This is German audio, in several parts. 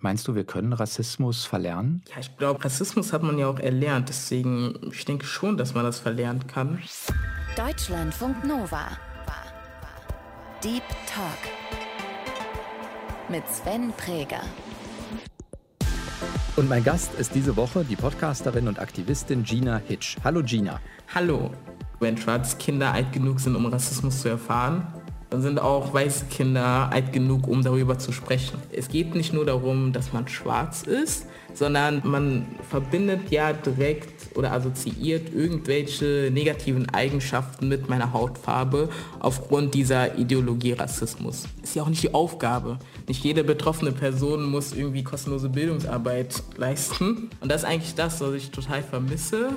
Meinst du, wir können Rassismus verlernen? Ja, ich glaube, Rassismus hat man ja auch erlernt. Deswegen, ich denke schon, dass man das verlernen kann. Deutschlandfunk Nova. Deep Talk. Mit Sven Präger. Und mein Gast ist diese Woche die Podcasterin und Aktivistin Gina Hitch. Hallo Gina. Hallo. Wenn schwarze Kinder alt genug sind, um Rassismus zu erfahren, dann sind auch weiße Kinder alt genug, um darüber zu sprechen. Es geht nicht nur darum, dass man schwarz ist, sondern man verbindet ja direkt oder assoziiert irgendwelche negativen Eigenschaften mit meiner Hautfarbe aufgrund dieser Ideologie Rassismus. Ist ja auch nicht die Aufgabe. Nicht jede betroffene Person muss irgendwie kostenlose Bildungsarbeit leisten. Und das ist eigentlich das, was ich total vermisse,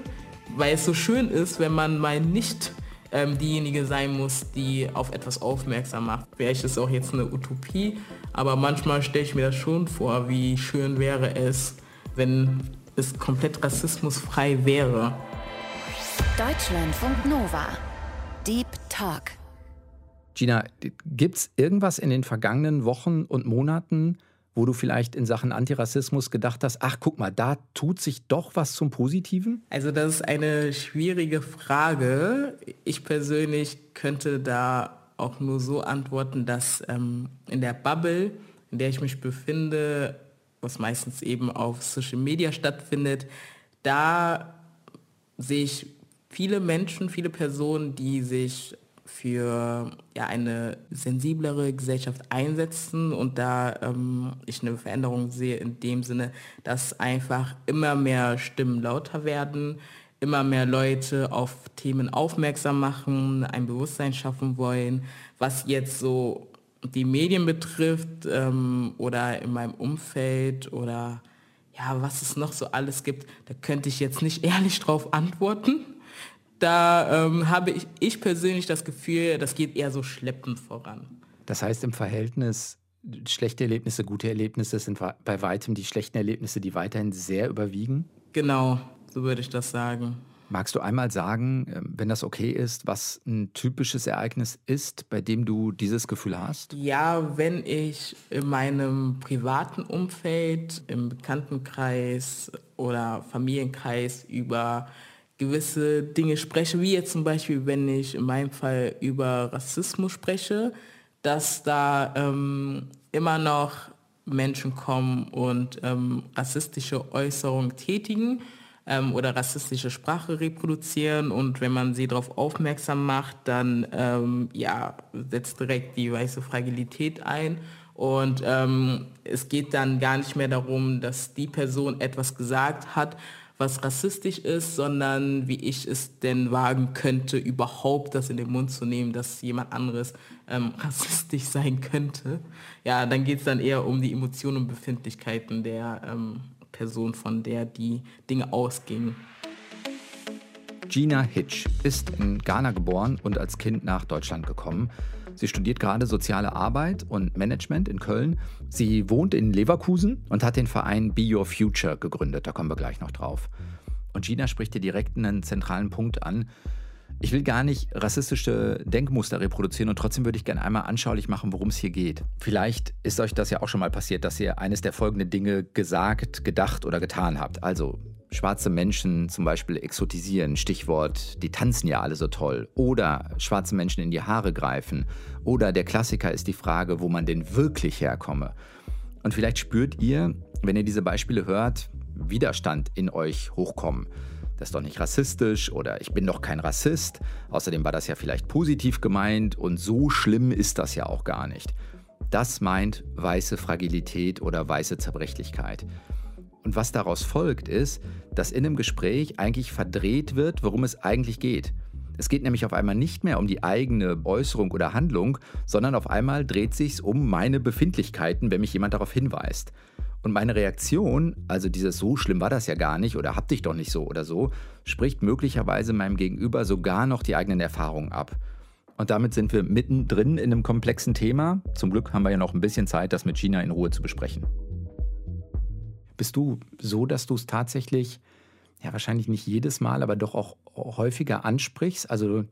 weil es so schön ist, wenn man mal nicht ähm, diejenige sein muss, die auf etwas aufmerksam macht. Vielleicht ist es auch jetzt eine Utopie, aber manchmal stelle ich mir das schon vor, wie schön wäre es, wenn es komplett rassismusfrei wäre. Deutschlandfunk Nova. Deep Talk. Gina, gibt es irgendwas in den vergangenen Wochen und Monaten, wo du vielleicht in Sachen Antirassismus gedacht hast, ach guck mal, da tut sich doch was zum Positiven? Also das ist eine schwierige Frage. Ich persönlich könnte da auch nur so antworten, dass ähm, in der Bubble, in der ich mich befinde, was meistens eben auf Social Media stattfindet, da sehe ich viele Menschen, viele Personen, die sich für ja, eine sensiblere Gesellschaft einsetzen und da ähm, ich eine Veränderung sehe in dem Sinne, dass einfach immer mehr Stimmen lauter werden, immer mehr Leute auf Themen aufmerksam machen, ein Bewusstsein schaffen wollen, was jetzt so die Medien betrifft ähm, oder in meinem Umfeld oder ja, was es noch so alles gibt, da könnte ich jetzt nicht ehrlich drauf antworten da ähm, habe ich, ich persönlich das Gefühl, das geht eher so schleppend voran. Das heißt im Verhältnis schlechte Erlebnisse, gute Erlebnisse sind bei weitem die schlechten Erlebnisse, die weiterhin sehr überwiegen? Genau, so würde ich das sagen. Magst du einmal sagen, ähm, wenn das okay ist, was ein typisches Ereignis ist, bei dem du dieses Gefühl hast? Ja, wenn ich in meinem privaten Umfeld, im Bekanntenkreis oder Familienkreis über gewisse Dinge spreche, wie jetzt zum Beispiel, wenn ich in meinem Fall über Rassismus spreche, dass da ähm, immer noch Menschen kommen und ähm, rassistische Äußerungen tätigen ähm, oder rassistische Sprache reproduzieren. Und wenn man sie darauf aufmerksam macht, dann ähm, ja, setzt direkt die weiße Fragilität ein. Und ähm, es geht dann gar nicht mehr darum, dass die Person etwas gesagt hat, was rassistisch ist, sondern wie ich es denn wagen könnte, überhaupt das in den Mund zu nehmen, dass jemand anderes ähm, rassistisch sein könnte. Ja, dann geht es dann eher um die Emotionen und Befindlichkeiten der ähm, Person, von der die Dinge ausgingen. Gina Hitch ist in Ghana geboren und als Kind nach Deutschland gekommen. Sie studiert gerade soziale Arbeit und Management in Köln. Sie wohnt in Leverkusen und hat den Verein Be Your Future gegründet. Da kommen wir gleich noch drauf. Und Gina spricht dir direkt einen zentralen Punkt an. Ich will gar nicht rassistische Denkmuster reproduzieren und trotzdem würde ich gerne einmal anschaulich machen, worum es hier geht. Vielleicht ist euch das ja auch schon mal passiert, dass ihr eines der folgenden Dinge gesagt, gedacht oder getan habt. Also schwarze Menschen zum Beispiel exotisieren, Stichwort, die tanzen ja alle so toll, oder schwarze Menschen in die Haare greifen, oder der Klassiker ist die Frage, wo man denn wirklich herkomme. Und vielleicht spürt ihr, wenn ihr diese Beispiele hört, Widerstand in euch hochkommen. Das ist doch nicht rassistisch oder ich bin doch kein Rassist. Außerdem war das ja vielleicht positiv gemeint und so schlimm ist das ja auch gar nicht. Das meint weiße Fragilität oder weiße Zerbrechlichkeit. Und was daraus folgt, ist, dass in einem Gespräch eigentlich verdreht wird, worum es eigentlich geht. Es geht nämlich auf einmal nicht mehr um die eigene Äußerung oder Handlung, sondern auf einmal dreht sich um meine Befindlichkeiten, wenn mich jemand darauf hinweist. Und meine Reaktion, also dieses so schlimm war das ja gar nicht oder hab dich doch nicht so oder so, spricht möglicherweise meinem Gegenüber sogar noch die eigenen Erfahrungen ab. Und damit sind wir mittendrin in einem komplexen Thema. Zum Glück haben wir ja noch ein bisschen Zeit, das mit Gina in Ruhe zu besprechen. Bist du so, dass du es tatsächlich, ja wahrscheinlich nicht jedes Mal, aber doch auch häufiger ansprichst? Also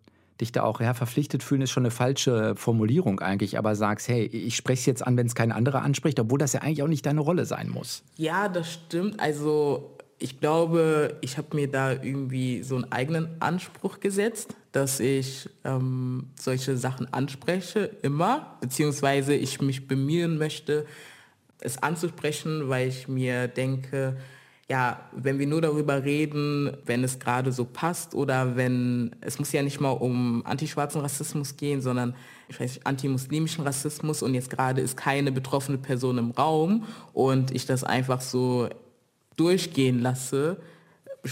dich da auch ja, verpflichtet fühlen, ist schon eine falsche Formulierung eigentlich, aber sagst, hey, ich spreche es jetzt an, wenn es kein anderer anspricht, obwohl das ja eigentlich auch nicht deine Rolle sein muss. Ja, das stimmt. Also ich glaube, ich habe mir da irgendwie so einen eigenen Anspruch gesetzt, dass ich ähm, solche Sachen anspreche, immer, beziehungsweise ich mich bemühen möchte, es anzusprechen, weil ich mir denke, ja, wenn wir nur darüber reden, wenn es gerade so passt oder wenn, es muss ja nicht mal um antischwarzen Rassismus gehen, sondern ich weiß nicht, antimuslimischen Rassismus und jetzt gerade ist keine betroffene Person im Raum und ich das einfach so durchgehen lasse,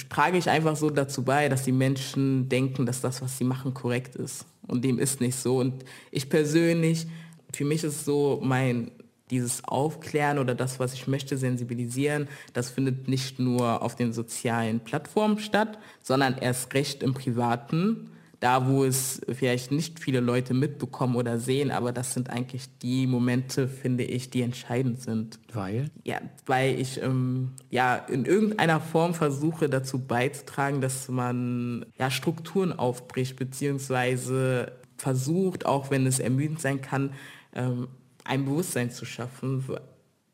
trage ich einfach so dazu bei, dass die Menschen denken, dass das, was sie machen, korrekt ist. Und dem ist nicht so. Und ich persönlich, für mich ist so mein dieses Aufklären oder das, was ich möchte, sensibilisieren, das findet nicht nur auf den sozialen Plattformen statt, sondern erst recht im Privaten, da wo es vielleicht nicht viele Leute mitbekommen oder sehen, aber das sind eigentlich die Momente, finde ich, die entscheidend sind. Weil? Ja, weil ich ähm, ja in irgendeiner Form versuche dazu beizutragen, dass man ja Strukturen aufbricht, beziehungsweise versucht, auch wenn es ermüdend sein kann, ähm, ein Bewusstsein zu schaffen.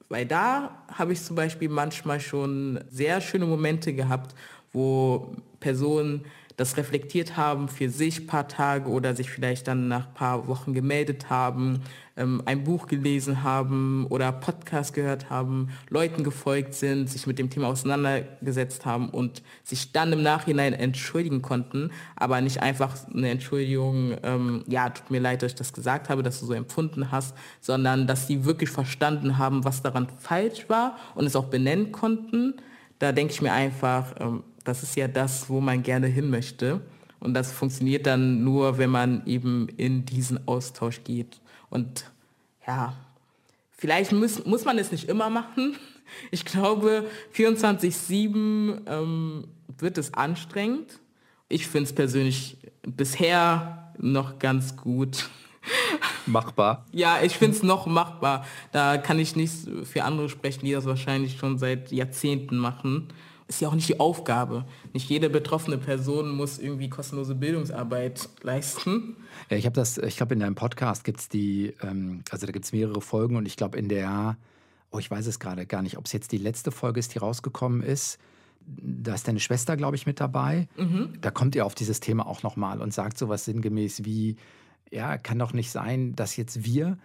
Weil da habe ich zum Beispiel manchmal schon sehr schöne Momente gehabt, wo Personen das reflektiert haben für sich paar Tage oder sich vielleicht dann nach paar Wochen gemeldet haben, ähm, ein Buch gelesen haben oder Podcast gehört haben, Leuten gefolgt sind, sich mit dem Thema auseinandergesetzt haben und sich dann im Nachhinein entschuldigen konnten, aber nicht einfach eine Entschuldigung, ähm, ja, tut mir leid, dass ich das gesagt habe, dass du so empfunden hast, sondern dass sie wirklich verstanden haben, was daran falsch war und es auch benennen konnten. Da denke ich mir einfach, ähm, das ist ja das, wo man gerne hin möchte. Und das funktioniert dann nur, wenn man eben in diesen Austausch geht. Und ja, vielleicht muss, muss man es nicht immer machen. Ich glaube, 24-7 ähm, wird es anstrengend. Ich finde es persönlich bisher noch ganz gut. Machbar. Ja, ich finde es noch machbar. Da kann ich nicht für andere sprechen, die das wahrscheinlich schon seit Jahrzehnten machen ist ja auch nicht die Aufgabe. Nicht jede betroffene Person muss irgendwie kostenlose Bildungsarbeit leisten. Ja, ich habe das, ich glaube, in deinem Podcast gibt es die, ähm, also da gibt es mehrere Folgen und ich glaube, in der, oh, ich weiß es gerade gar nicht, ob es jetzt die letzte Folge ist, die rausgekommen ist. Da ist deine Schwester, glaube ich, mit dabei. Mhm. Da kommt ihr auf dieses Thema auch nochmal und sagt sowas sinngemäß wie, ja, kann doch nicht sein, dass jetzt wir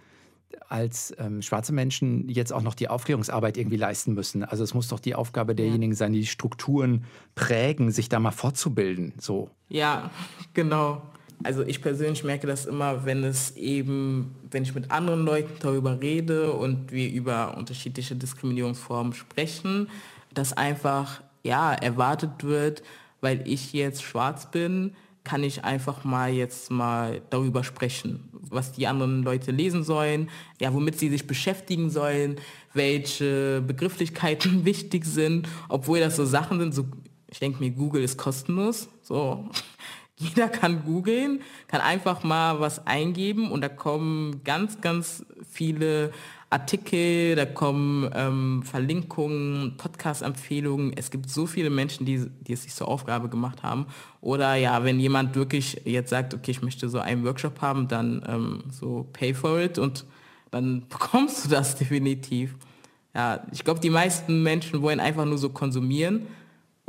als ähm, schwarze Menschen jetzt auch noch die Aufklärungsarbeit irgendwie leisten müssen. Also es muss doch die Aufgabe derjenigen sein, die Strukturen prägen, sich da mal fortzubilden. So. Ja, genau. Also ich persönlich merke das immer, wenn es eben, wenn ich mit anderen Leuten darüber rede und wir über unterschiedliche Diskriminierungsformen sprechen, dass einfach ja erwartet wird, weil ich jetzt schwarz bin, kann ich einfach mal jetzt mal darüber sprechen, was die anderen Leute lesen sollen, ja, womit sie sich beschäftigen sollen, welche Begrifflichkeiten wichtig sind, obwohl das so Sachen sind, so, ich denke mir, Google ist kostenlos, so. Jeder kann googeln, kann einfach mal was eingeben und da kommen ganz, ganz viele Artikel, da kommen ähm, Verlinkungen, Podcast-Empfehlungen. Es gibt so viele Menschen, die, die es sich zur Aufgabe gemacht haben. Oder ja, wenn jemand wirklich jetzt sagt, okay, ich möchte so einen Workshop haben, dann ähm, so pay for it und dann bekommst du das definitiv. Ja, ich glaube, die meisten Menschen wollen einfach nur so konsumieren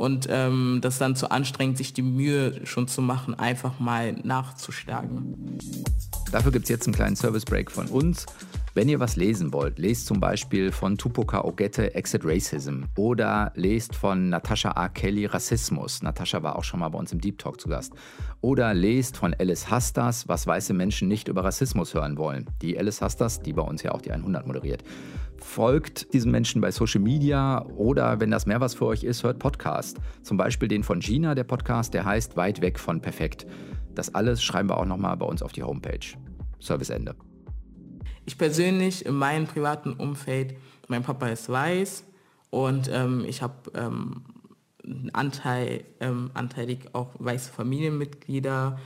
und ähm, das dann zu anstrengend, sich die Mühe schon zu machen, einfach mal nachzuschlagen. Dafür gibt es jetzt einen kleinen Service-Break von uns. Wenn ihr was lesen wollt, lest zum Beispiel von Tupoka Ogette Exit Racism oder lest von Natasha A. Kelly Rassismus. Natascha war auch schon mal bei uns im Deep Talk zu Gast. Oder lest von Alice Hastas, was weiße Menschen nicht über Rassismus hören wollen. Die Alice Hastas, die bei uns ja auch die 100 moderiert. Folgt diesen Menschen bei Social Media oder wenn das mehr was für euch ist, hört Podcast. Zum Beispiel den von Gina, der Podcast, der heißt Weit weg von perfekt. Das alles schreiben wir auch nochmal bei uns auf die Homepage. Service Ende. Ich persönlich in meinem privaten Umfeld, mein Papa ist weiß und ähm, ich habe ähm, Anteil, ähm, anteilig auch weiße Familienmitglieder.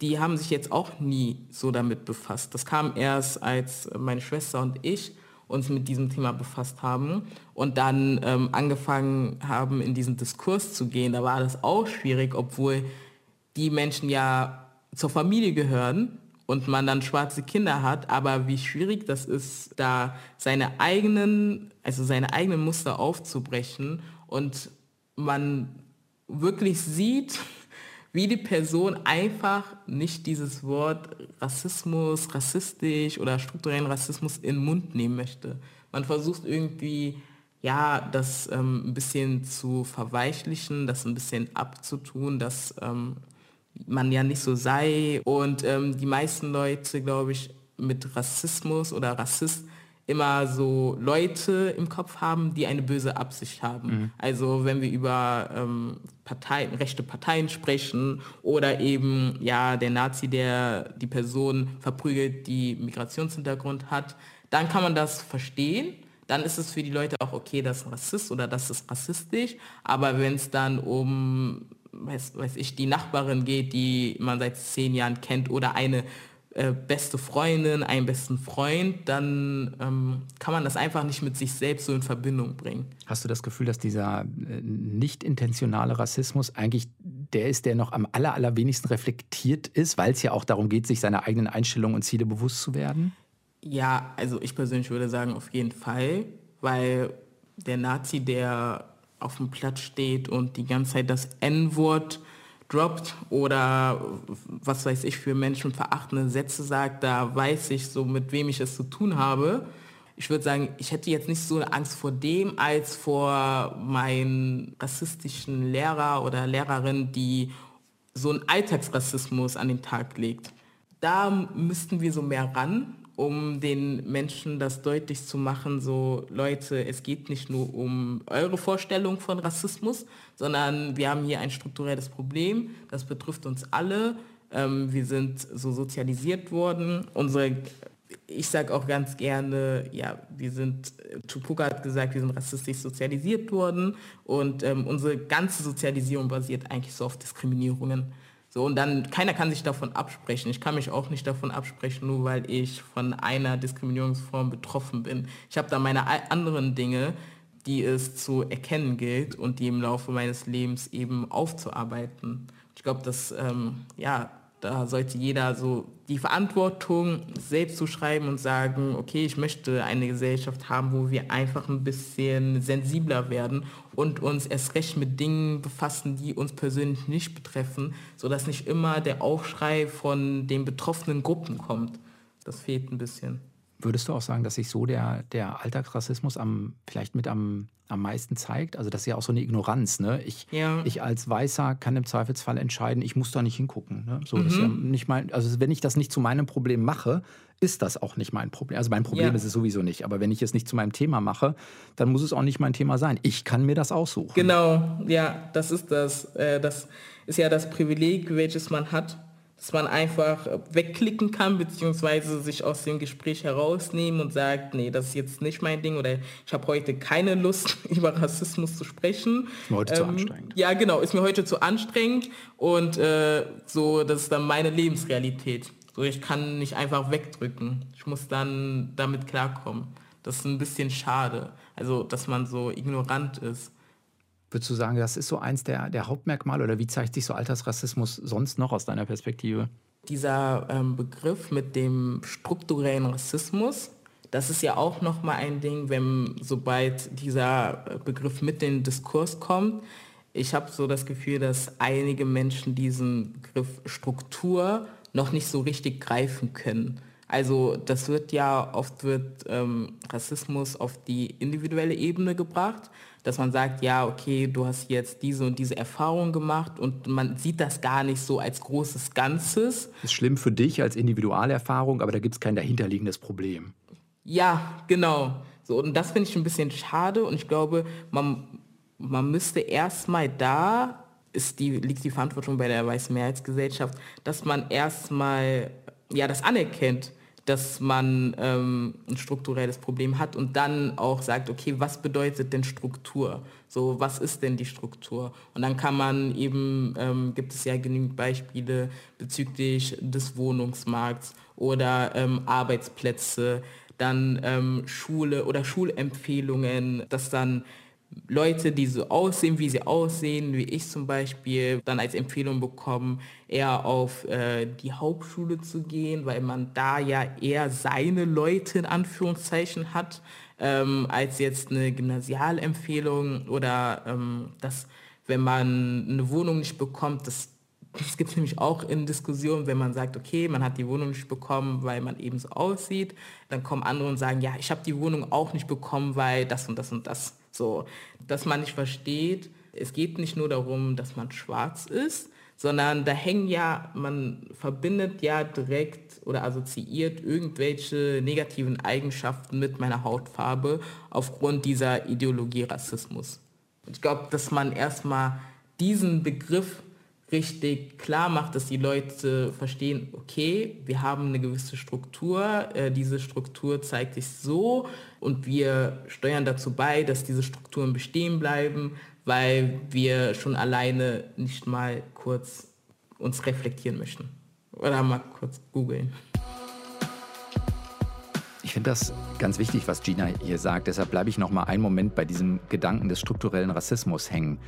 Die haben sich jetzt auch nie so damit befasst. Das kam erst, als meine Schwester und ich uns mit diesem Thema befasst haben und dann ähm, angefangen haben, in diesen Diskurs zu gehen. Da war das auch schwierig, obwohl die Menschen ja zur Familie gehören und man dann schwarze Kinder hat, aber wie schwierig das ist, da seine eigenen, also seine eigenen Muster aufzubrechen und man wirklich sieht, wie die Person einfach nicht dieses Wort Rassismus, rassistisch oder strukturellen Rassismus in den Mund nehmen möchte. Man versucht irgendwie, ja, das ähm, ein bisschen zu verweichlichen, das ein bisschen abzutun, dass ähm, man ja nicht so sei. Und ähm, die meisten Leute, glaube ich, mit Rassismus oder Rassist immer so Leute im Kopf haben, die eine böse Absicht haben. Mhm. Also wenn wir über ähm, Parteien, rechte Parteien sprechen oder eben ja der Nazi, der die Person verprügelt, die Migrationshintergrund hat, dann kann man das verstehen. Dann ist es für die Leute auch okay, das ist ein Rassist oder das ist rassistisch. Aber wenn es dann um, weiß, weiß ich, die Nachbarin geht, die man seit zehn Jahren kennt oder eine äh, beste Freundin, einen besten Freund, dann ähm, kann man das einfach nicht mit sich selbst so in Verbindung bringen. Hast du das Gefühl, dass dieser äh, nicht intentionale Rassismus eigentlich der ist, der noch am aller, allerwenigsten reflektiert ist, weil es ja auch darum geht, sich seiner eigenen Einstellungen und Ziele bewusst zu werden? Ja, also ich persönlich würde sagen, auf jeden Fall, weil der Nazi, der auf dem Platz steht und die ganze Zeit das N-Wort droppt oder was weiß ich für menschenverachtende Sätze sagt, da weiß ich so, mit wem ich es zu tun habe. Ich würde sagen, ich hätte jetzt nicht so Angst vor dem als vor meinen rassistischen Lehrer oder Lehrerin, die so einen Alltagsrassismus an den Tag legt. Da müssten wir so mehr ran um den Menschen das deutlich zu machen, so Leute, es geht nicht nur um eure Vorstellung von Rassismus, sondern wir haben hier ein strukturelles Problem, das betrifft uns alle. Ähm, wir sind so sozialisiert worden. Unsere, ich sage auch ganz gerne, ja, wir sind, Tupuka hat gesagt, wir sind rassistisch sozialisiert worden und ähm, unsere ganze Sozialisierung basiert eigentlich so auf Diskriminierungen. So, und dann, keiner kann sich davon absprechen. Ich kann mich auch nicht davon absprechen, nur weil ich von einer Diskriminierungsform betroffen bin. Ich habe da meine anderen Dinge, die es zu erkennen gilt und die im Laufe meines Lebens eben aufzuarbeiten. Ich glaube, dass ähm, ja, da sollte jeder so die Verantwortung selbst zuschreiben und sagen, okay, ich möchte eine Gesellschaft haben, wo wir einfach ein bisschen sensibler werden und uns erst recht mit Dingen befassen, die uns persönlich nicht betreffen, sodass nicht immer der Aufschrei von den betroffenen Gruppen kommt. Das fehlt ein bisschen. Würdest du auch sagen, dass sich so der, der Alltagsrassismus am, vielleicht mit am, am meisten zeigt? Also das ist ja auch so eine Ignoranz. Ne? Ich, ja. ich als Weißer kann im Zweifelsfall entscheiden, ich muss da nicht hingucken. Ne? So, mhm. ja nicht mein, also wenn ich das nicht zu meinem Problem mache, ist das auch nicht mein Problem. Also mein Problem ja. ist es sowieso nicht. Aber wenn ich es nicht zu meinem Thema mache, dann muss es auch nicht mein Thema sein. Ich kann mir das aussuchen. Genau, ja, das ist das. Äh, das ist ja das Privileg, welches man hat dass man einfach wegklicken kann, beziehungsweise sich aus dem Gespräch herausnehmen und sagt, nee, das ist jetzt nicht mein Ding oder ich habe heute keine Lust, über Rassismus zu sprechen. Ist mir heute ähm, zu anstrengend. Ja, genau, ist mir heute zu anstrengend und äh, so, das ist dann meine Lebensrealität. So, ich kann nicht einfach wegdrücken. Ich muss dann damit klarkommen. Das ist ein bisschen schade. Also, dass man so ignorant ist. Würdest du sagen, das ist so eins der, der Hauptmerkmale oder wie zeigt sich so Altersrassismus sonst noch aus deiner Perspektive? Dieser ähm, Begriff mit dem strukturellen Rassismus, das ist ja auch nochmal ein Ding, wenn sobald dieser äh, Begriff mit in den Diskurs kommt. Ich habe so das Gefühl, dass einige Menschen diesen Begriff Struktur noch nicht so richtig greifen können. Also das wird ja oft wird ähm, Rassismus auf die individuelle Ebene gebracht dass man sagt, ja, okay, du hast jetzt diese und diese Erfahrung gemacht und man sieht das gar nicht so als großes Ganzes. Das ist schlimm für dich als Individualerfahrung, aber da gibt es kein dahinterliegendes Problem. Ja, genau. So, und das finde ich ein bisschen schade und ich glaube, man, man müsste erstmal da, ist die, liegt die Verantwortung bei der Weißen Mehrheitsgesellschaft, dass man erstmal ja, das anerkennt dass man ähm, ein strukturelles Problem hat und dann auch sagt, okay, was bedeutet denn Struktur? So, was ist denn die Struktur? Und dann kann man eben, ähm, gibt es ja genügend Beispiele bezüglich des Wohnungsmarkts oder ähm, Arbeitsplätze, dann ähm, Schule oder Schulempfehlungen, dass dann Leute, die so aussehen, wie sie aussehen, wie ich zum Beispiel, dann als Empfehlung bekommen, eher auf äh, die Hauptschule zu gehen, weil man da ja eher seine Leute in Anführungszeichen hat, ähm, als jetzt eine Gymnasialempfehlung oder ähm, dass, wenn man eine Wohnung nicht bekommt, das das gibt es nämlich auch in Diskussionen, wenn man sagt, okay, man hat die Wohnung nicht bekommen, weil man eben so aussieht. Dann kommen andere und sagen, ja, ich habe die Wohnung auch nicht bekommen, weil das und das und das. So, dass man nicht versteht, es geht nicht nur darum, dass man schwarz ist, sondern da hängen ja, man verbindet ja direkt oder assoziiert irgendwelche negativen Eigenschaften mit meiner Hautfarbe aufgrund dieser Ideologie Rassismus. Ich glaube, dass man erstmal diesen Begriff richtig klar macht, dass die Leute verstehen, okay, wir haben eine gewisse Struktur, äh, diese Struktur zeigt sich so und wir steuern dazu bei, dass diese Strukturen bestehen bleiben, weil wir schon alleine nicht mal kurz uns reflektieren möchten. Oder mal kurz googeln. Ich finde das ganz wichtig, was Gina hier sagt. Deshalb bleibe ich noch mal einen Moment bei diesem Gedanken des strukturellen Rassismus hängen.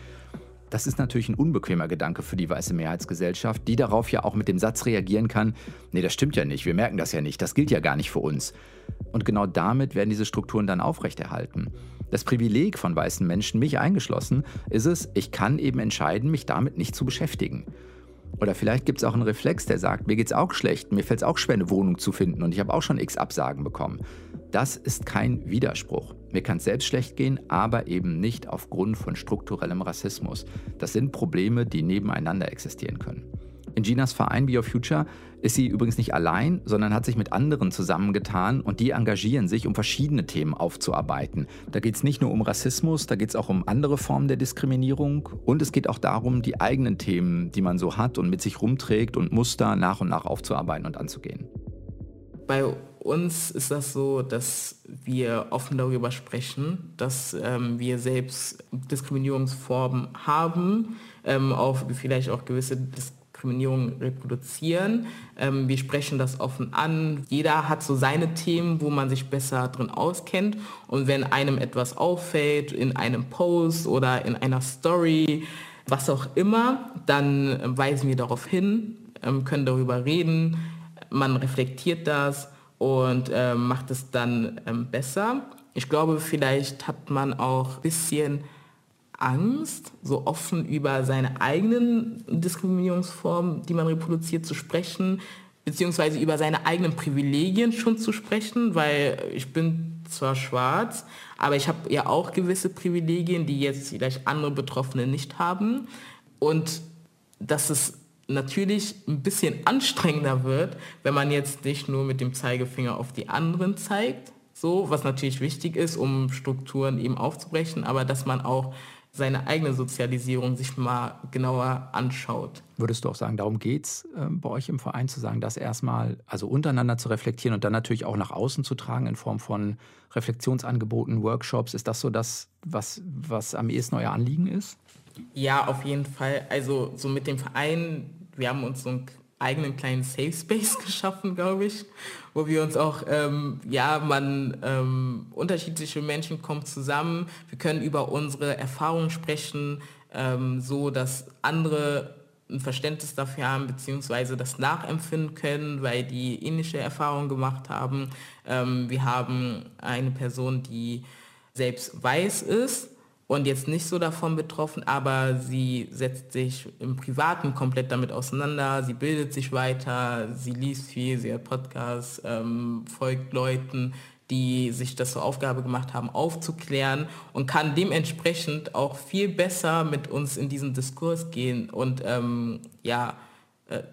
Das ist natürlich ein unbequemer Gedanke für die weiße Mehrheitsgesellschaft, die darauf ja auch mit dem Satz reagieren kann, nee, das stimmt ja nicht, wir merken das ja nicht, das gilt ja gar nicht für uns. Und genau damit werden diese Strukturen dann aufrechterhalten. Das Privileg von weißen Menschen, mich eingeschlossen, ist es, ich kann eben entscheiden, mich damit nicht zu beschäftigen. Oder vielleicht gibt es auch einen Reflex, der sagt, mir geht es auch schlecht, mir fällt es auch schwer, eine Wohnung zu finden und ich habe auch schon x Absagen bekommen. Das ist kein Widerspruch. Mir kann es selbst schlecht gehen, aber eben nicht aufgrund von strukturellem Rassismus. Das sind Probleme, die nebeneinander existieren können. In Ginas Verein Be Your Future ist sie übrigens nicht allein, sondern hat sich mit anderen zusammengetan und die engagieren sich, um verschiedene Themen aufzuarbeiten. Da geht es nicht nur um Rassismus, da geht es auch um andere Formen der Diskriminierung und es geht auch darum, die eigenen Themen, die man so hat und mit sich rumträgt und Muster nach und nach aufzuarbeiten und anzugehen. Bei uns ist das so, dass wir offen darüber sprechen, dass ähm, wir selbst Diskriminierungsformen haben, ähm, auch vielleicht auch gewisse Diskriminierung reproduzieren. Ähm, wir sprechen das offen an. Jeder hat so seine Themen, wo man sich besser drin auskennt. Und wenn einem etwas auffällt in einem Post oder in einer Story, was auch immer, dann weisen wir darauf hin, ähm, können darüber reden. Man reflektiert das und äh, macht es dann ähm, besser. Ich glaube, vielleicht hat man auch ein bisschen Angst, so offen über seine eigenen Diskriminierungsformen, die man reproduziert, zu sprechen, beziehungsweise über seine eigenen Privilegien schon zu sprechen, weil ich bin zwar schwarz, aber ich habe ja auch gewisse Privilegien, die jetzt vielleicht andere Betroffene nicht haben. Und dass es natürlich ein bisschen anstrengender wird, wenn man jetzt nicht nur mit dem Zeigefinger auf die anderen zeigt, so, was natürlich wichtig ist, um Strukturen eben aufzubrechen, aber dass man auch seine eigene Sozialisierung sich mal genauer anschaut. Würdest du auch sagen, darum geht es äh, bei euch im Verein zu sagen, das erstmal also untereinander zu reflektieren und dann natürlich auch nach außen zu tragen in Form von Reflexionsangeboten, Workshops? Ist das so das, was, was am ehesten euer Anliegen ist? Ja, auf jeden Fall. Also so mit dem Verein, wir haben uns so einen eigenen kleinen Safe Space geschaffen, glaube ich, wo wir uns auch, ähm, ja, man, ähm, unterschiedliche Menschen kommen zusammen, wir können über unsere Erfahrungen sprechen, ähm, so dass andere ein Verständnis dafür haben, beziehungsweise das nachempfinden können, weil die ähnliche Erfahrungen gemacht haben. Ähm, wir haben eine Person, die selbst weiß ist, und jetzt nicht so davon betroffen, aber sie setzt sich im Privaten komplett damit auseinander, sie bildet sich weiter, sie liest viel, sie hat Podcasts, ähm, folgt Leuten, die sich das zur Aufgabe gemacht haben, aufzuklären und kann dementsprechend auch viel besser mit uns in diesen Diskurs gehen. Und ähm, ja,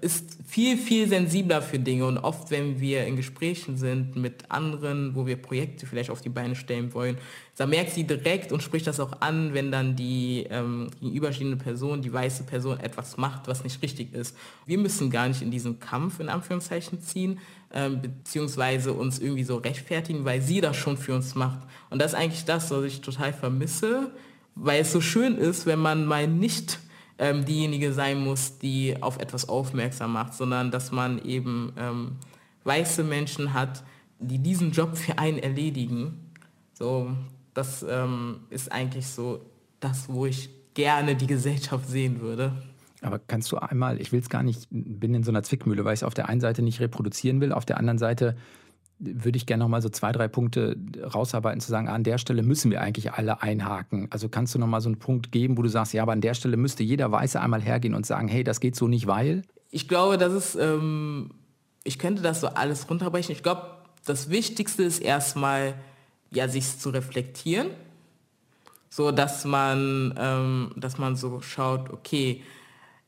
ist viel, viel sensibler für Dinge und oft, wenn wir in Gesprächen sind mit anderen, wo wir Projekte vielleicht auf die Beine stellen wollen, da merkt sie direkt und spricht das auch an, wenn dann die ähm, gegenüberstehende Person, die weiße Person etwas macht, was nicht richtig ist. Wir müssen gar nicht in diesen Kampf in Anführungszeichen ziehen, ähm, beziehungsweise uns irgendwie so rechtfertigen, weil sie das schon für uns macht. Und das ist eigentlich das, was ich total vermisse, weil es so schön ist, wenn man mal nicht ähm, diejenige sein muss, die auf etwas aufmerksam macht, sondern dass man eben ähm, weiße Menschen hat, die diesen Job für einen erledigen. So, Das ähm, ist eigentlich so das, wo ich gerne die Gesellschaft sehen würde. Aber kannst du einmal, ich will es gar nicht, bin in so einer Zwickmühle, weil ich es auf der einen Seite nicht reproduzieren will, auf der anderen Seite würde ich gerne noch mal so zwei, drei Punkte rausarbeiten, zu sagen, an der Stelle müssen wir eigentlich alle einhaken. Also kannst du noch mal so einen Punkt geben, wo du sagst, ja, aber an der Stelle müsste jeder Weiße einmal hergehen und sagen, hey, das geht so nicht, weil? Ich glaube, das ist, ähm, ich könnte das so alles runterbrechen. Ich glaube, das Wichtigste ist erstmal, ja, sich zu reflektieren, so dass man, ähm, dass man so schaut, okay,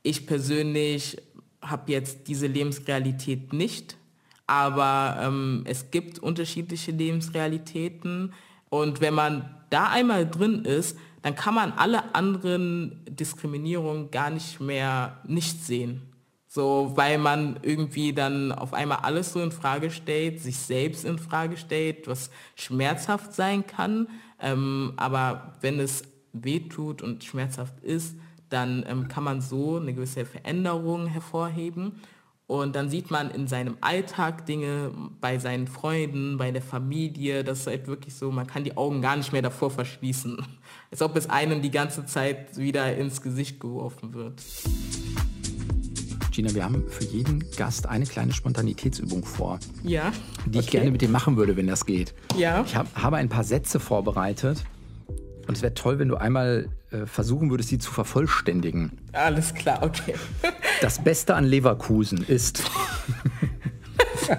ich persönlich habe jetzt diese Lebensrealität nicht, aber ähm, es gibt unterschiedliche Lebensrealitäten und wenn man da einmal drin ist, dann kann man alle anderen Diskriminierungen gar nicht mehr nicht sehen. So, weil man irgendwie dann auf einmal alles so in Frage stellt, sich selbst in Frage stellt, was schmerzhaft sein kann. Ähm, aber wenn es wehtut und schmerzhaft ist, dann ähm, kann man so eine gewisse Veränderung hervorheben. Und dann sieht man in seinem Alltag Dinge bei seinen Freunden, bei der Familie. Das ist halt wirklich so, man kann die Augen gar nicht mehr davor verschließen. Als ob es einem die ganze Zeit wieder ins Gesicht geworfen wird. Gina, wir haben für jeden Gast eine kleine Spontanitätsübung vor. Ja. Die ich gerne mit dir machen würde, wenn das geht. Ja. Ich hab, habe ein paar Sätze vorbereitet und es wäre toll, wenn du einmal äh, versuchen würdest, sie zu vervollständigen. Alles klar, okay. Das Beste an Leverkusen ist.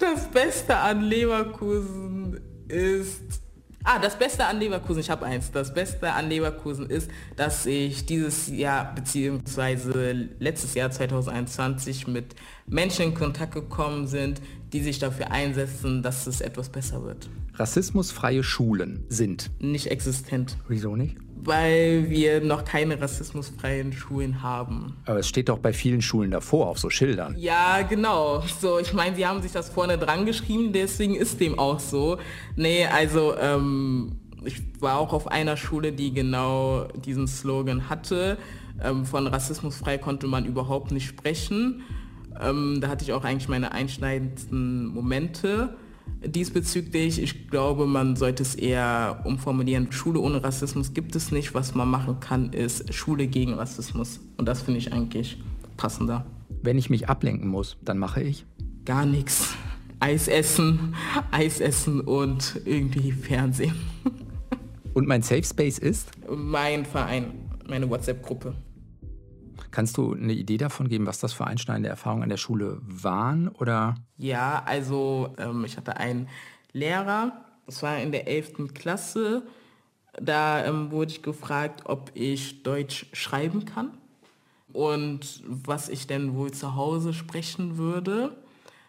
das Beste an Leverkusen ist. Ah, das Beste an Leverkusen, ich habe eins. Das Beste an Leverkusen ist, dass ich dieses Jahr beziehungsweise letztes Jahr 2021 mit Menschen in Kontakt gekommen sind, die sich dafür einsetzen, dass es etwas besser wird. Rassismusfreie Schulen sind nicht existent. Wieso nicht? Weil wir noch keine rassismusfreien Schulen haben. Aber es steht doch bei vielen Schulen davor auf so Schildern. Ja, genau. So, ich meine, sie haben sich das vorne dran geschrieben, deswegen ist dem auch so. Nee, also ähm, ich war auch auf einer Schule, die genau diesen Slogan hatte. Ähm, von rassismusfrei konnte man überhaupt nicht sprechen. Ähm, da hatte ich auch eigentlich meine einschneidendsten Momente diesbezüglich. Ich glaube, man sollte es eher umformulieren. Schule ohne Rassismus gibt es nicht. Was man machen kann, ist Schule gegen Rassismus. Und das finde ich eigentlich passender. Wenn ich mich ablenken muss, dann mache ich? Gar nichts. Eis essen, Eis essen und irgendwie Fernsehen. Und mein Safe Space ist? Mein Verein, meine WhatsApp-Gruppe. Kannst du eine Idee davon geben, was das für einschneidende Erfahrungen an der Schule waren? Oder? Ja, also ähm, ich hatte einen Lehrer, das war in der 11. Klasse. Da ähm, wurde ich gefragt, ob ich Deutsch schreiben kann und was ich denn wohl zu Hause sprechen würde,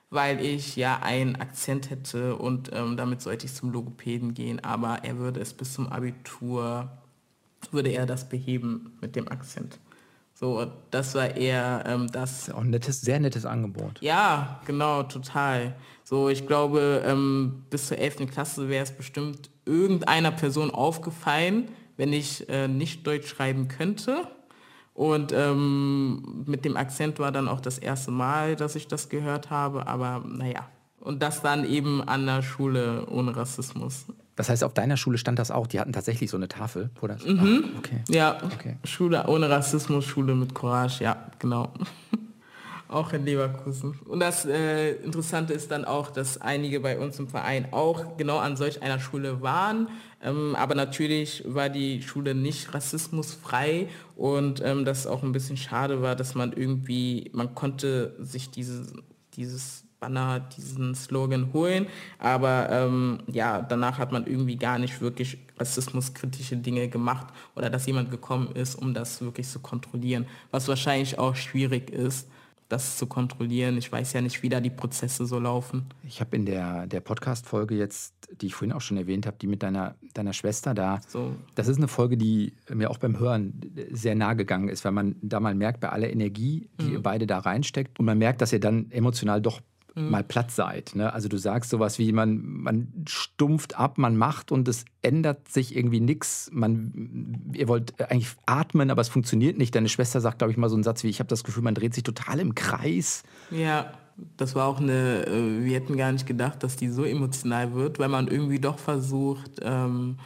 weil ich ja einen Akzent hätte und ähm, damit sollte ich zum Logopäden gehen, aber er würde es bis zum Abitur, würde er das beheben mit dem Akzent. So, das war eher ähm, das. ist auch ein nettes, sehr nettes Angebot. Ja, genau, total. So, ich glaube, ähm, bis zur 11. Klasse wäre es bestimmt irgendeiner Person aufgefallen, wenn ich äh, nicht Deutsch schreiben könnte. Und ähm, mit dem Akzent war dann auch das erste Mal, dass ich das gehört habe. Aber naja, und das dann eben an der Schule ohne Rassismus. Das heißt, auf deiner Schule stand das auch, die hatten tatsächlich so eine Tafel, oder? Mhm. Ach, okay. Ja, okay. Schule ohne Rassismus, Schule mit Courage, ja, genau. auch in Leverkusen. Und das äh, Interessante ist dann auch, dass einige bei uns im Verein auch genau an solch einer Schule waren. Ähm, aber natürlich war die Schule nicht rassismusfrei und ähm, das auch ein bisschen schade war, dass man irgendwie, man konnte sich diese, dieses Banner diesen Slogan holen. Aber ähm, ja, danach hat man irgendwie gar nicht wirklich rassismuskritische Dinge gemacht oder dass jemand gekommen ist, um das wirklich zu kontrollieren. Was wahrscheinlich auch schwierig ist, das zu kontrollieren. Ich weiß ja nicht, wie da die Prozesse so laufen. Ich habe in der, der Podcast-Folge jetzt, die ich vorhin auch schon erwähnt habe, die mit deiner, deiner Schwester da, so. das ist eine Folge, die mir auch beim Hören sehr nahe gegangen ist, weil man da mal merkt, bei aller Energie, die mhm. ihr beide da reinsteckt, und man merkt, dass ihr dann emotional doch mhm. mal platt seid. Ne? Also du sagst sowas wie, man, man stumpft ab, man macht und es ändert sich irgendwie nichts. ihr wollt eigentlich atmen, aber es funktioniert nicht. Deine Schwester sagt, glaube ich, mal so einen Satz wie, ich habe das Gefühl, man dreht sich total im Kreis. Ja. Das war auch eine, äh, wir hätten gar nicht gedacht, dass die so emotional wird, weil man irgendwie doch versucht, ähm,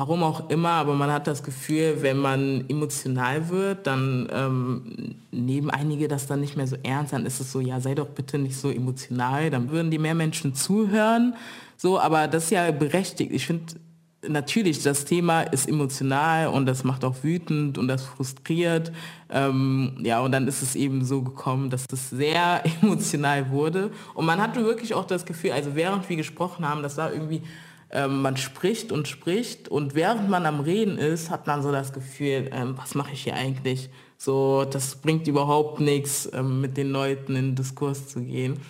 warum auch immer, aber man hat das Gefühl, wenn man emotional wird, dann ähm, nehmen einige das dann nicht mehr so ernst, dann ist es so, ja, sei doch bitte nicht so emotional, dann würden die mehr Menschen zuhören, so, aber das ist ja berechtigt. Ich finde, natürlich, das Thema ist emotional und das macht auch wütend und das frustriert. Ähm, ja, und dann ist es eben so gekommen, dass das sehr emotional wurde. Und man hatte wirklich auch das Gefühl, also während wir gesprochen haben, das war irgendwie, ähm, man spricht und spricht und während man am Reden ist, hat man so das Gefühl, ähm, was mache ich hier eigentlich? So, das bringt überhaupt nichts, ähm, mit den Leuten in den Diskurs zu gehen.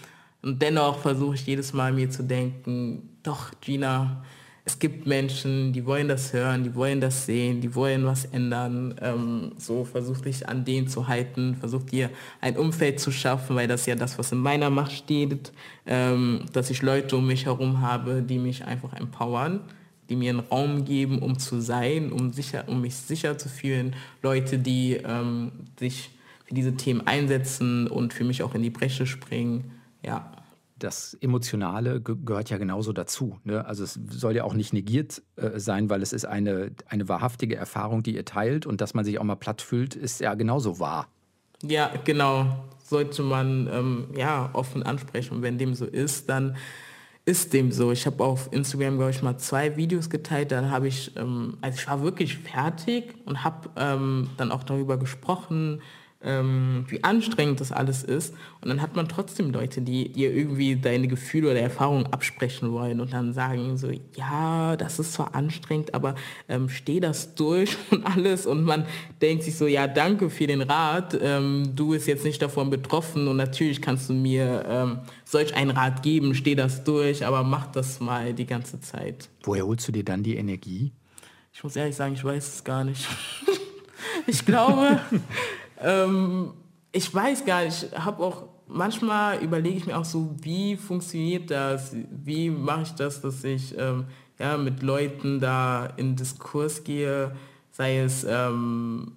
Und dennoch versuche ich jedes Mal mir zu denken, doch, Gina, es gibt Menschen, die wollen das hören, die wollen das sehen, die wollen was ändern. Ähm, so versuche ich an denen zu halten, versuche dir ein Umfeld zu schaffen, weil das ja das, was in meiner Macht steht, ähm, dass ich Leute um mich herum habe, die mich einfach empowern, die mir einen Raum geben, um zu sein, um, sicher, um mich sicher zu fühlen. Leute, die ähm, sich für diese Themen einsetzen und für mich auch in die Bresche springen. Ja das Emotionale gehört ja genauso dazu. Ne? Also es soll ja auch nicht negiert äh, sein, weil es ist eine, eine wahrhaftige Erfahrung, die ihr teilt und dass man sich auch mal platt fühlt, ist ja genauso wahr. Ja, genau. Sollte man ähm, ja offen ansprechen. Und wenn dem so ist, dann ist dem so. Ich habe auf Instagram, glaube ich, mal zwei Videos geteilt. Dann habe ich, ähm, also ich war wirklich fertig und habe ähm, dann auch darüber gesprochen, ähm, wie anstrengend das alles ist. Und dann hat man trotzdem Leute, die dir irgendwie deine Gefühle oder Erfahrungen absprechen wollen und dann sagen so, ja, das ist zwar anstrengend, aber ähm, steh das durch und alles. Und man denkt sich so, ja, danke für den Rat. Ähm, du bist jetzt nicht davon betroffen und natürlich kannst du mir ähm, solch einen Rat geben, steh das durch, aber mach das mal die ganze Zeit. Woher holst du dir dann die Energie? Ich muss ehrlich sagen, ich weiß es gar nicht. ich glaube, ähm, ich weiß gar nicht, ich habe auch manchmal überlege ich mir auch so, wie funktioniert das? Wie mache ich das, dass ich ähm, ja, mit Leuten da in Diskurs gehe, sei es ähm,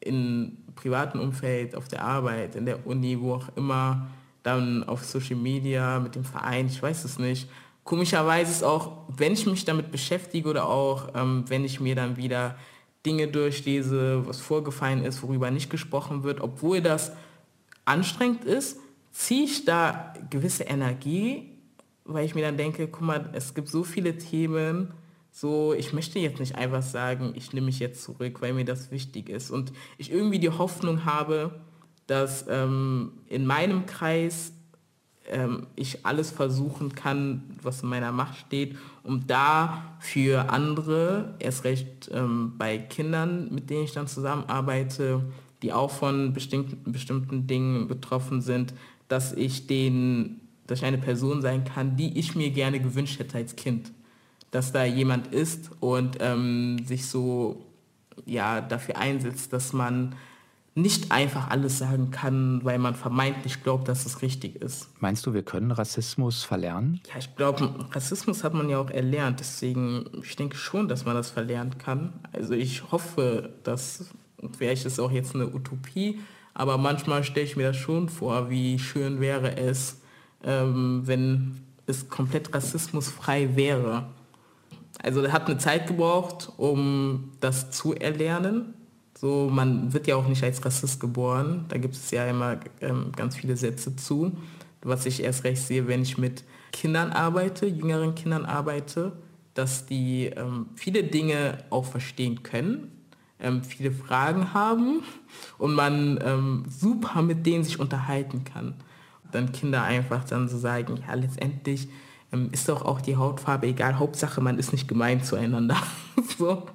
im privaten Umfeld, auf der Arbeit, in der Uni, wo auch immer, dann auf Social Media, mit dem Verein, ich weiß es nicht. Komischerweise ist auch, wenn ich mich damit beschäftige oder auch ähm, wenn ich mir dann wieder Dinge durchlese, was vorgefallen ist, worüber nicht gesprochen wird, obwohl das anstrengend ist, ziehe ich da gewisse Energie, weil ich mir dann denke, guck mal, es gibt so viele Themen, so, ich möchte jetzt nicht einfach sagen, ich nehme mich jetzt zurück, weil mir das wichtig ist. Und ich irgendwie die Hoffnung habe, dass ähm, in meinem Kreis ähm, ich alles versuchen kann, was in meiner Macht steht, um da für andere, erst recht ähm, bei Kindern, mit denen ich dann zusammenarbeite, die auch von bestimmten, bestimmten Dingen betroffen sind, dass ich denen, dass ich eine Person sein kann, die ich mir gerne gewünscht hätte als Kind. Dass da jemand ist und ähm, sich so ja, dafür einsetzt, dass man nicht einfach alles sagen kann, weil man vermeintlich glaubt, dass es richtig ist. Meinst du, wir können Rassismus verlernen? Ja, ich glaube, Rassismus hat man ja auch erlernt. Deswegen, ich denke schon, dass man das verlernen kann. Also ich hoffe, dass, vielleicht ist auch jetzt eine Utopie, aber manchmal stelle ich mir das schon vor, wie schön wäre es, ähm, wenn es komplett rassismusfrei wäre. Also er hat eine Zeit gebraucht, um das zu erlernen so, man wird ja auch nicht als Rassist geboren. Da gibt es ja immer ähm, ganz viele Sätze zu. Was ich erst recht sehe, wenn ich mit Kindern arbeite, jüngeren Kindern arbeite, dass die ähm, viele Dinge auch verstehen können, ähm, viele Fragen haben und man ähm, super mit denen sich unterhalten kann. Dann Kinder einfach dann so sagen, ja letztendlich ist doch auch die Hautfarbe egal, Hauptsache man ist nicht gemein zueinander. so.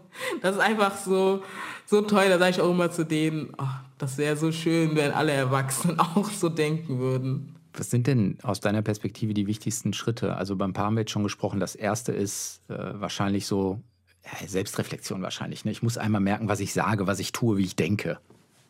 Das ist einfach so, so toll, da sage ich auch immer zu denen, oh, das wäre so schön, wenn alle Erwachsenen auch so denken würden. Was sind denn aus deiner Perspektive die wichtigsten Schritte? Also beim Paar haben wir jetzt schon gesprochen, das erste ist äh, wahrscheinlich so, ja, Selbstreflexion wahrscheinlich. Ne? Ich muss einmal merken, was ich sage, was ich tue, wie ich denke.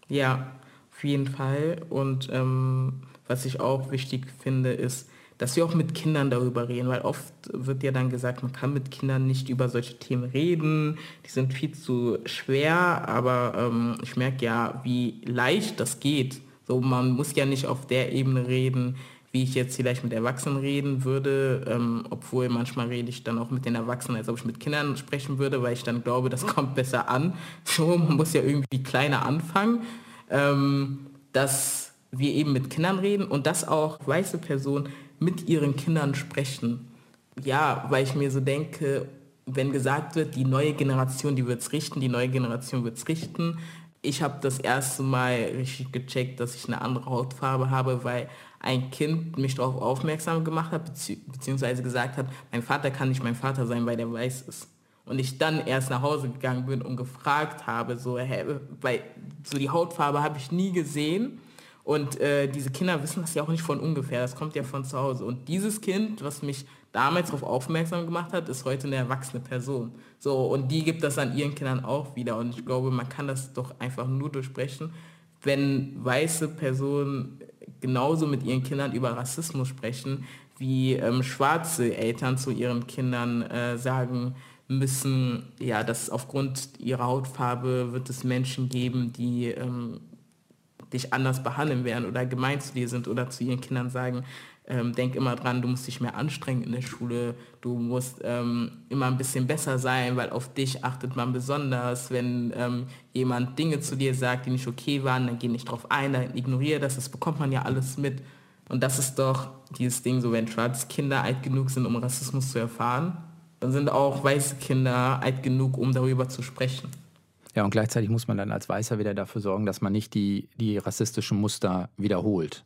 Ja, auf jeden Fall. Und ähm, was ich auch wichtig finde, ist, dass wir auch mit Kindern darüber reden, weil oft wird ja dann gesagt, man kann mit Kindern nicht über solche Themen reden, die sind viel zu schwer, aber ähm, ich merke ja, wie leicht das geht. So, man muss ja nicht auf der Ebene reden, wie ich jetzt vielleicht mit Erwachsenen reden würde, ähm, obwohl manchmal rede ich dann auch mit den Erwachsenen, als ob ich mit Kindern sprechen würde, weil ich dann glaube, das kommt besser an. So, man muss ja irgendwie kleiner anfangen, ähm, dass wir eben mit Kindern reden und dass auch weiße Personen mit ihren Kindern sprechen. Ja, weil ich mir so denke, wenn gesagt wird, die neue Generation, die wird es richten, die neue Generation wird es richten. Ich habe das erste Mal richtig gecheckt, dass ich eine andere Hautfarbe habe, weil ein Kind mich darauf aufmerksam gemacht hat, bezieh beziehungsweise gesagt hat, mein Vater kann nicht mein Vater sein, weil der weiß ist. Und ich dann erst nach Hause gegangen bin und gefragt habe, so, hä, weil so die Hautfarbe habe ich nie gesehen. Und äh, diese Kinder wissen das ja auch nicht von ungefähr, das kommt ja von zu Hause. Und dieses Kind, was mich damals darauf aufmerksam gemacht hat, ist heute eine erwachsene Person. So, und die gibt das an ihren Kindern auch wieder. Und ich glaube, man kann das doch einfach nur durchsprechen, wenn weiße Personen genauso mit ihren Kindern über Rassismus sprechen, wie ähm, schwarze Eltern zu ihren Kindern äh, sagen müssen, ja, dass aufgrund ihrer Hautfarbe wird es Menschen geben, die ähm, dich anders behandeln werden oder gemein zu dir sind oder zu ihren Kindern sagen, ähm, denk immer dran, du musst dich mehr anstrengen in der Schule, du musst ähm, immer ein bisschen besser sein, weil auf dich achtet man besonders. Wenn ähm, jemand Dinge zu dir sagt, die nicht okay waren, dann geh nicht drauf ein, dann ignoriere das, das bekommt man ja alles mit. Und das ist doch dieses Ding, so wenn schwarze Kinder alt genug sind, um Rassismus zu erfahren, dann sind auch weiße Kinder alt genug, um darüber zu sprechen. Ja, und gleichzeitig muss man dann als Weißer wieder dafür sorgen, dass man nicht die, die rassistischen Muster wiederholt.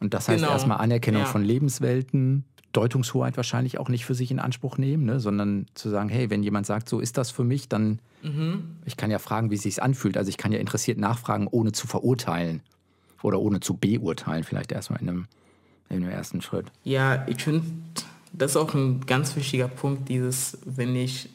Und das heißt genau. erstmal Anerkennung ja. von Lebenswelten, Deutungshoheit wahrscheinlich auch nicht für sich in Anspruch nehmen, ne? sondern zu sagen, hey, wenn jemand sagt, so ist das für mich, dann, mhm. ich kann ja fragen, wie es sich anfühlt. Also ich kann ja interessiert nachfragen, ohne zu verurteilen oder ohne zu beurteilen, vielleicht erstmal in einem, in einem ersten Schritt. Ja, ich finde, das ist auch ein ganz wichtiger Punkt, dieses, wenn ich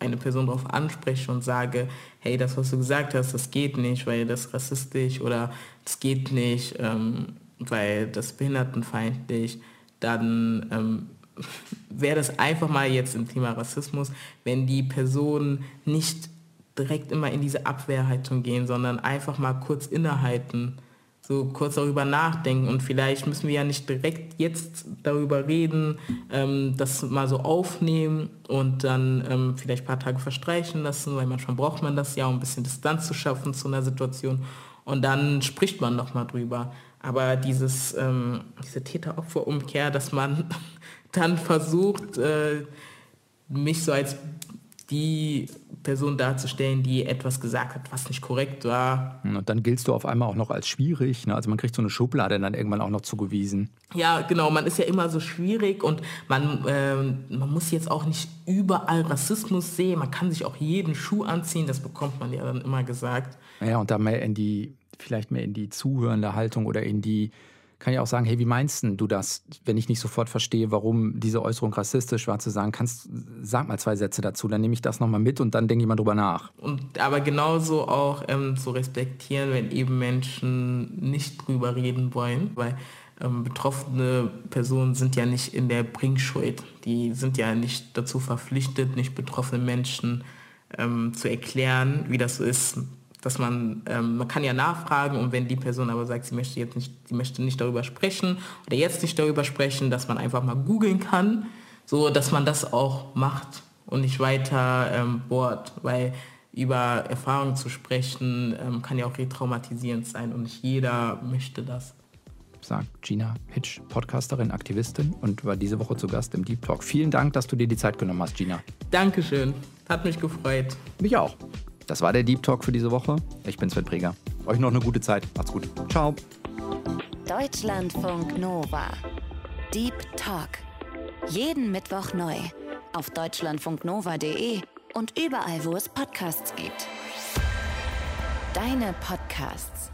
eine Person darauf anspreche und sage, hey, das, was du gesagt hast, das geht nicht, weil das ist rassistisch oder das geht nicht, ähm, weil das behindertenfeindlich, dann ähm, wäre das einfach mal jetzt im Thema Rassismus, wenn die Personen nicht direkt immer in diese Abwehrhaltung gehen, sondern einfach mal kurz innehalten, so kurz darüber nachdenken und vielleicht müssen wir ja nicht direkt jetzt darüber reden, ähm, das mal so aufnehmen und dann ähm, vielleicht ein paar Tage verstreichen lassen, weil manchmal braucht man das ja, um ein bisschen Distanz zu schaffen zu einer Situation und dann spricht man noch mal drüber. Aber dieses, ähm, diese Täter-Opfer-Umkehr, dass man dann versucht, äh, mich so als die Person darzustellen, die etwas gesagt hat, was nicht korrekt war. Und dann giltst du auf einmal auch noch als schwierig. Ne? Also man kriegt so eine Schublade dann irgendwann auch noch zugewiesen. Ja, genau. Man ist ja immer so schwierig und man, ähm, man muss jetzt auch nicht überall Rassismus sehen. Man kann sich auch jeden Schuh anziehen. Das bekommt man ja dann immer gesagt. Ja, und da mehr in die vielleicht mehr in die zuhörende Haltung oder in die, kann ich auch sagen, hey, wie meinst du das, wenn ich nicht sofort verstehe, warum diese Äußerung rassistisch war, zu sagen, kannst, sag mal zwei Sätze dazu, dann nehme ich das nochmal mit und dann denke ich mal drüber nach. Und aber genauso auch ähm, zu respektieren, wenn eben Menschen nicht drüber reden wollen, weil ähm, betroffene Personen sind ja nicht in der Bringschuld. Die sind ja nicht dazu verpflichtet, nicht betroffene Menschen ähm, zu erklären, wie das so ist, dass man, ähm, man kann ja nachfragen und wenn die Person aber sagt, sie möchte jetzt nicht, sie möchte nicht darüber sprechen oder jetzt nicht darüber sprechen, dass man einfach mal googeln kann, so dass man das auch macht und nicht weiter ähm, bohrt, weil über Erfahrungen zu sprechen ähm, kann ja auch retraumatisierend sein und nicht jeder möchte das. Sagt Gina Hitch, Podcasterin, Aktivistin und war diese Woche zu Gast im Deep Talk. Vielen Dank, dass du dir die Zeit genommen hast, Gina. Dankeschön, hat mich gefreut. Mich auch. Das war der Deep Talk für diese Woche. Ich bin Sven Preger. Euch noch eine gute Zeit. Macht's gut. Ciao. Deutschlandfunk Nova. Deep Talk. Jeden Mittwoch neu. Auf deutschlandfunknova.de und überall, wo es Podcasts gibt. Deine Podcasts.